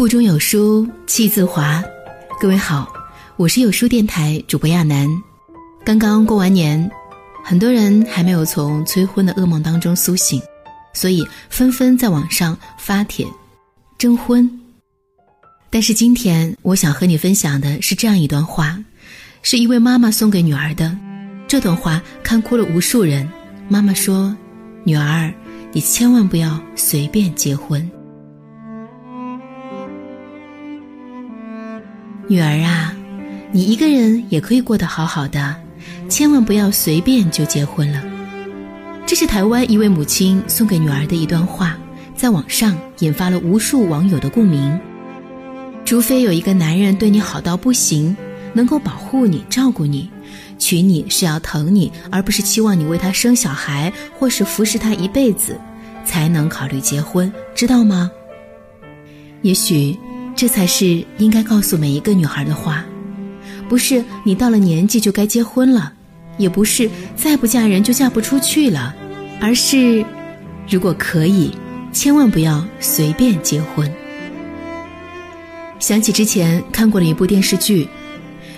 腹中有书气自华，各位好，我是有书电台主播亚楠。刚刚过完年，很多人还没有从催婚的噩梦当中苏醒，所以纷纷在网上发帖征婚。但是今天我想和你分享的是这样一段话，是一位妈妈送给女儿的。这段话看哭了无数人。妈妈说：“女儿，你千万不要随便结婚。”女儿啊，你一个人也可以过得好好的，千万不要随便就结婚了。这是台湾一位母亲送给女儿的一段话，在网上引发了无数网友的共鸣。除非有一个男人对你好到不行，能够保护你、照顾你，娶你是要疼你，而不是期望你为他生小孩或是服侍他一辈子，才能考虑结婚，知道吗？也许。这才是应该告诉每一个女孩的话，不是你到了年纪就该结婚了，也不是再不嫁人就嫁不出去了，而是，如果可以，千万不要随便结婚。想起之前看过了一部电视剧，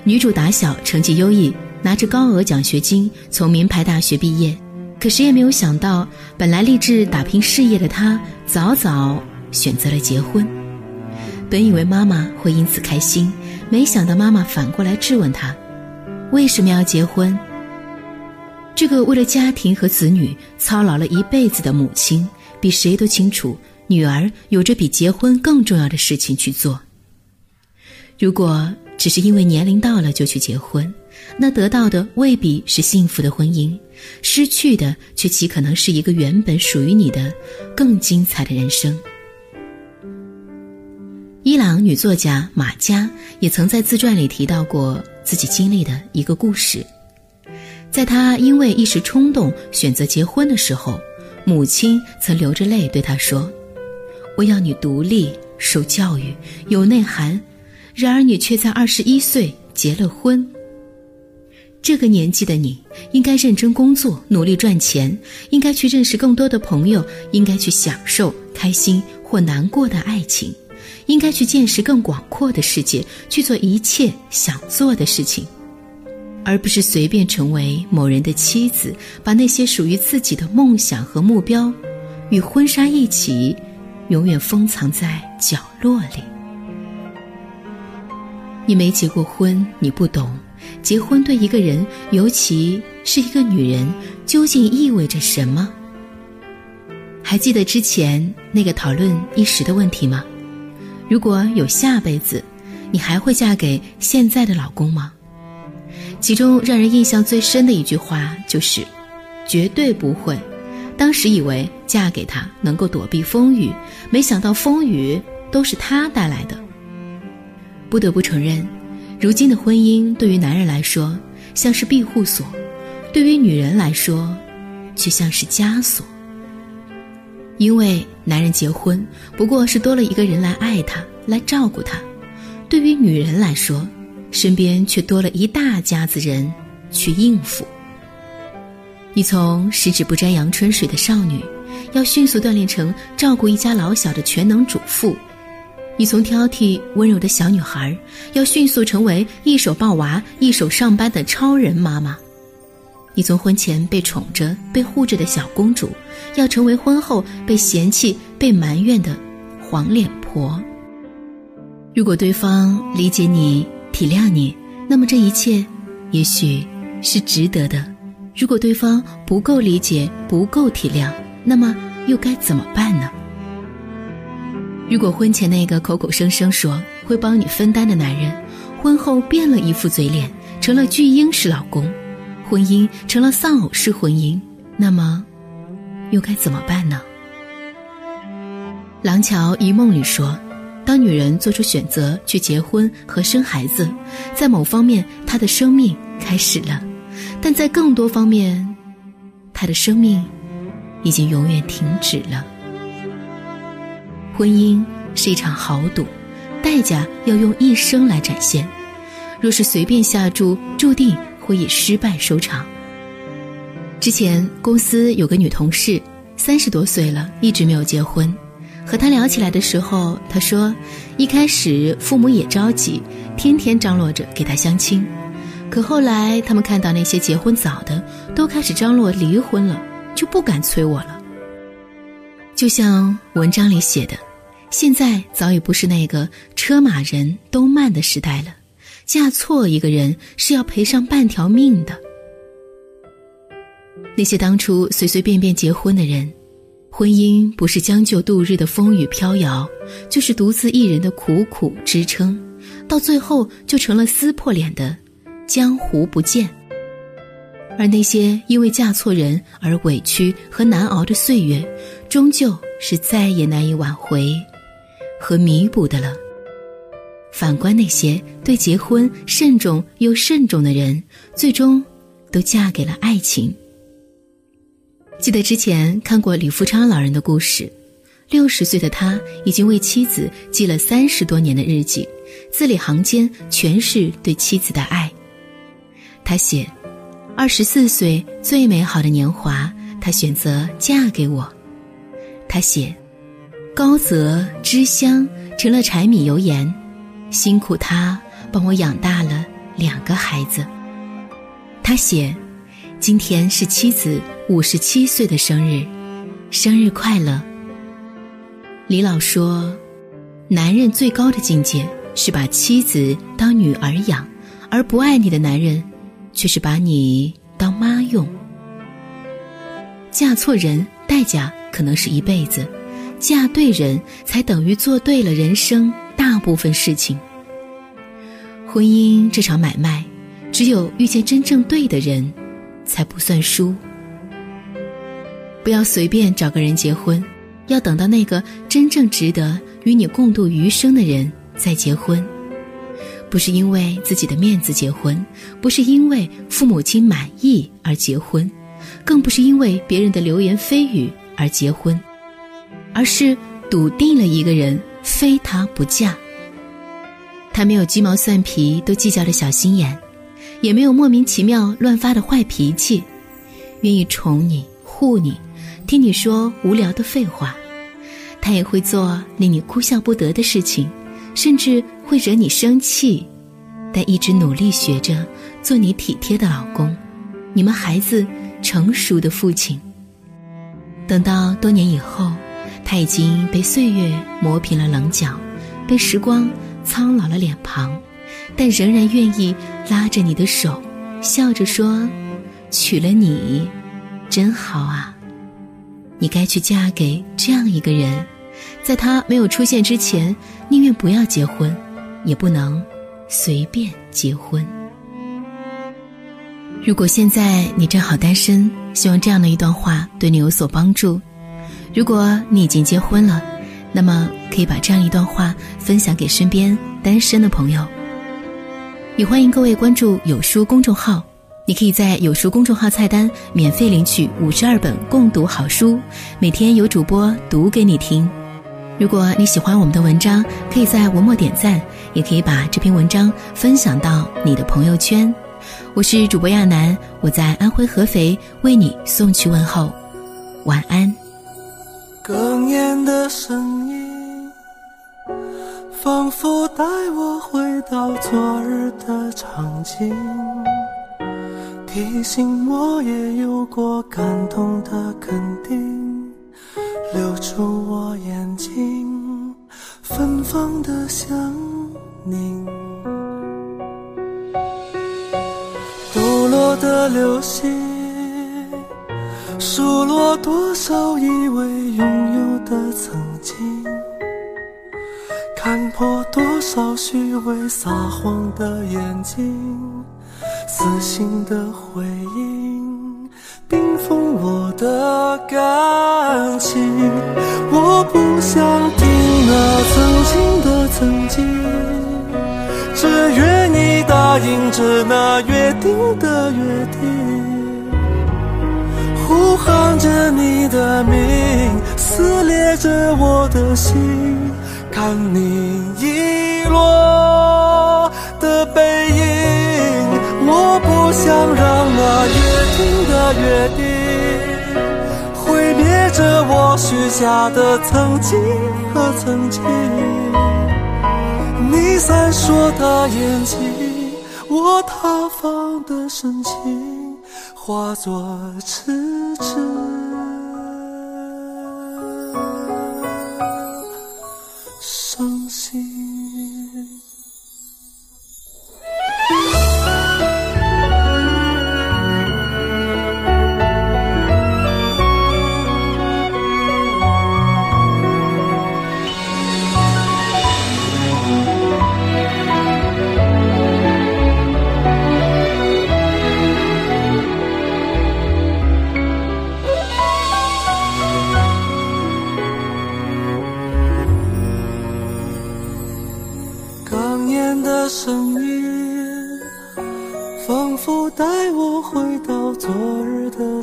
女主打小成绩优异，拿着高额奖学金从名牌大学毕业，可谁也没有想到，本来立志打拼事业的她，早早选择了结婚。本以为妈妈会因此开心，没想到妈妈反过来质问他：“为什么要结婚？”这个为了家庭和子女操劳了一辈子的母亲，比谁都清楚，女儿有着比结婚更重要的事情去做。如果只是因为年龄到了就去结婚，那得到的未必是幸福的婚姻，失去的却极可能是一个原本属于你的更精彩的人生。伊朗女作家马佳也曾在自传里提到过自己经历的一个故事，在她因为一时冲动选择结婚的时候，母亲曾流着泪对她说：“我要你独立、受教育、有内涵。”然而你却在二十一岁结了婚。这个年纪的你应该认真工作，努力赚钱，应该去认识更多的朋友，应该去享受开心或难过的爱情。应该去见识更广阔的世界，去做一切想做的事情，而不是随便成为某人的妻子，把那些属于自己的梦想和目标，与婚纱一起，永远封藏在角落里。你没结过婚，你不懂，结婚对一个人，尤其是一个女人，究竟意味着什么？还记得之前那个讨论一时的问题吗？如果有下辈子，你还会嫁给现在的老公吗？其中让人印象最深的一句话就是：“绝对不会。”当时以为嫁给他能够躲避风雨，没想到风雨都是他带来的。不得不承认，如今的婚姻对于男人来说像是庇护所，对于女人来说，却像是枷锁。因为男人结婚不过是多了一个人来爱他、来照顾他，对于女人来说，身边却多了一大家子人去应付。你从十指不沾阳春水的少女，要迅速锻炼成照顾一家老小的全能主妇；你从挑剔温柔的小女孩，要迅速成为一手抱娃、一手上班的超人妈妈。你从婚前被宠着、被护着的小公主，要成为婚后被嫌弃、被埋怨的黄脸婆。如果对方理解你、体谅你，那么这一切也许是值得的；如果对方不够理解、不够体谅，那么又该怎么办呢？如果婚前那个口口声声说会帮你分担的男人，婚后变了一副嘴脸，成了巨婴式老公。婚姻成了丧偶式婚姻，那么又该怎么办呢？《廊桥遗梦》里说，当女人做出选择去结婚和生孩子，在某方面她的生命开始了，但在更多方面，她的生命已经永远停止了。婚姻是一场豪赌，代价要用一生来展现，若是随便下注，注定。会以失败收场。之前公司有个女同事，三十多岁了，一直没有结婚。和他聊起来的时候，他说，一开始父母也着急，天天张罗着给她相亲，可后来他们看到那些结婚早的都开始张罗离婚了，就不敢催我了。就像文章里写的，现在早已不是那个车马人都慢的时代了，嫁错一个人是要赔上半条命的。那些当初随随便便结婚的人，婚姻不是将就度日的风雨飘摇，就是独自一人的苦苦支撑，到最后就成了撕破脸的江湖不见。而那些因为嫁错人而委屈和难熬的岁月，终究是再也难以挽回和弥补的了。反观那些对结婚慎重又慎重的人，最终都嫁给了爱情。记得之前看过李富昌老人的故事，六十岁的他已经为妻子记了三十多年的日记，字里行间全是对妻子的爱。他写：“二十四岁最美好的年华，他选择嫁给我。”他写：“高泽之香成了柴米油盐，辛苦他帮我养大了两个孩子。”他写。今天是妻子五十七岁的生日，生日快乐。李老说，男人最高的境界是把妻子当女儿养，而不爱你的男人，却是把你当妈用。嫁错人，代价可能是一辈子；嫁对人，才等于做对了人生大部分事情。婚姻这场买卖，只有遇见真正对的人。才不算输。不要随便找个人结婚，要等到那个真正值得与你共度余生的人再结婚。不是因为自己的面子结婚，不是因为父母亲满意而结婚，更不是因为别人的流言蜚语而结婚，而是笃定了一个人非他不嫁。他没有鸡毛蒜皮都计较的小心眼。也没有莫名其妙乱发的坏脾气，愿意宠你护你，听你说无聊的废话，他也会做令你哭笑不得的事情，甚至会惹你生气，但一直努力学着做你体贴的老公，你们孩子成熟的父亲。等到多年以后，他已经被岁月磨平了棱角，被时光苍老了脸庞。但仍然愿意拉着你的手，笑着说：“娶了你，真好啊！你该去嫁给这样一个人，在他没有出现之前，宁愿不要结婚，也不能随便结婚。如果现在你正好单身，希望这样的一段话对你有所帮助。如果你已经结婚了，那么可以把这样一段话分享给身边单身的朋友。”也欢迎各位关注有书公众号，你可以在有书公众号菜单免费领取五十二本共读好书，每天有主播读给你听。如果你喜欢我们的文章，可以在文末点赞，也可以把这篇文章分享到你的朋友圈。我是主播亚楠，我在安徽合肥为你送去问候，晚安。哽咽的声音。仿佛带我回到昨日的场景，提醒我也有过感动的肯定，留住我眼睛芬芳的香凝。抖落的流星，数落多少以为拥有的曾经。看破多少虚伪撒谎的眼睛，死心的回应，冰封我的感情。我不想听那曾经的曾经，只愿你答应着那约定的约定，喊着你的名，撕裂着我的心。看你遗落的背影，我不想让那约定的约定毁灭着我。我许下的曾经和曾经。你闪烁的眼睛，我塌方的深情，化作痴痴伤心。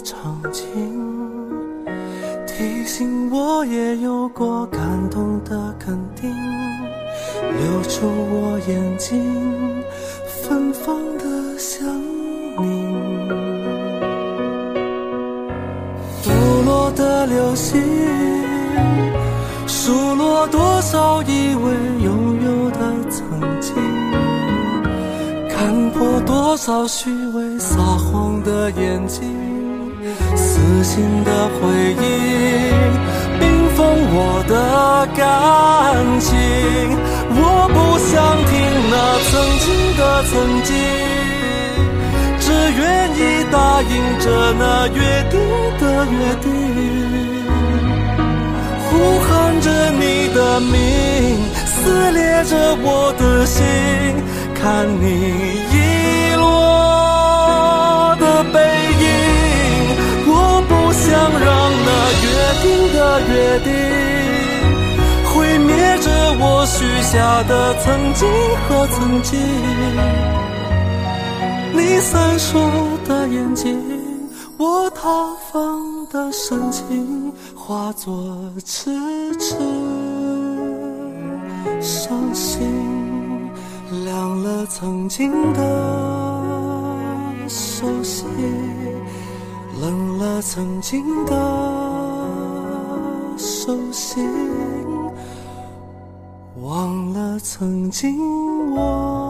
场景，提醒我也有过感动的肯定，留住我眼睛芬芳的香凝。堕落的流星，数落多少以为拥有的曾经，看破多少虚伪撒谎的眼睛，撕心的回忆，冰封我的感情。我不想听那曾经的曾经。只愿意答应着那约定的约定，呼喊着你的名，撕裂着我的心，看你约定，毁灭着我许下的曾经和曾经。你闪烁的眼睛，我塌方的深情，化作痴痴伤心，凉了曾经的熟悉，冷了曾经的忘了曾经我。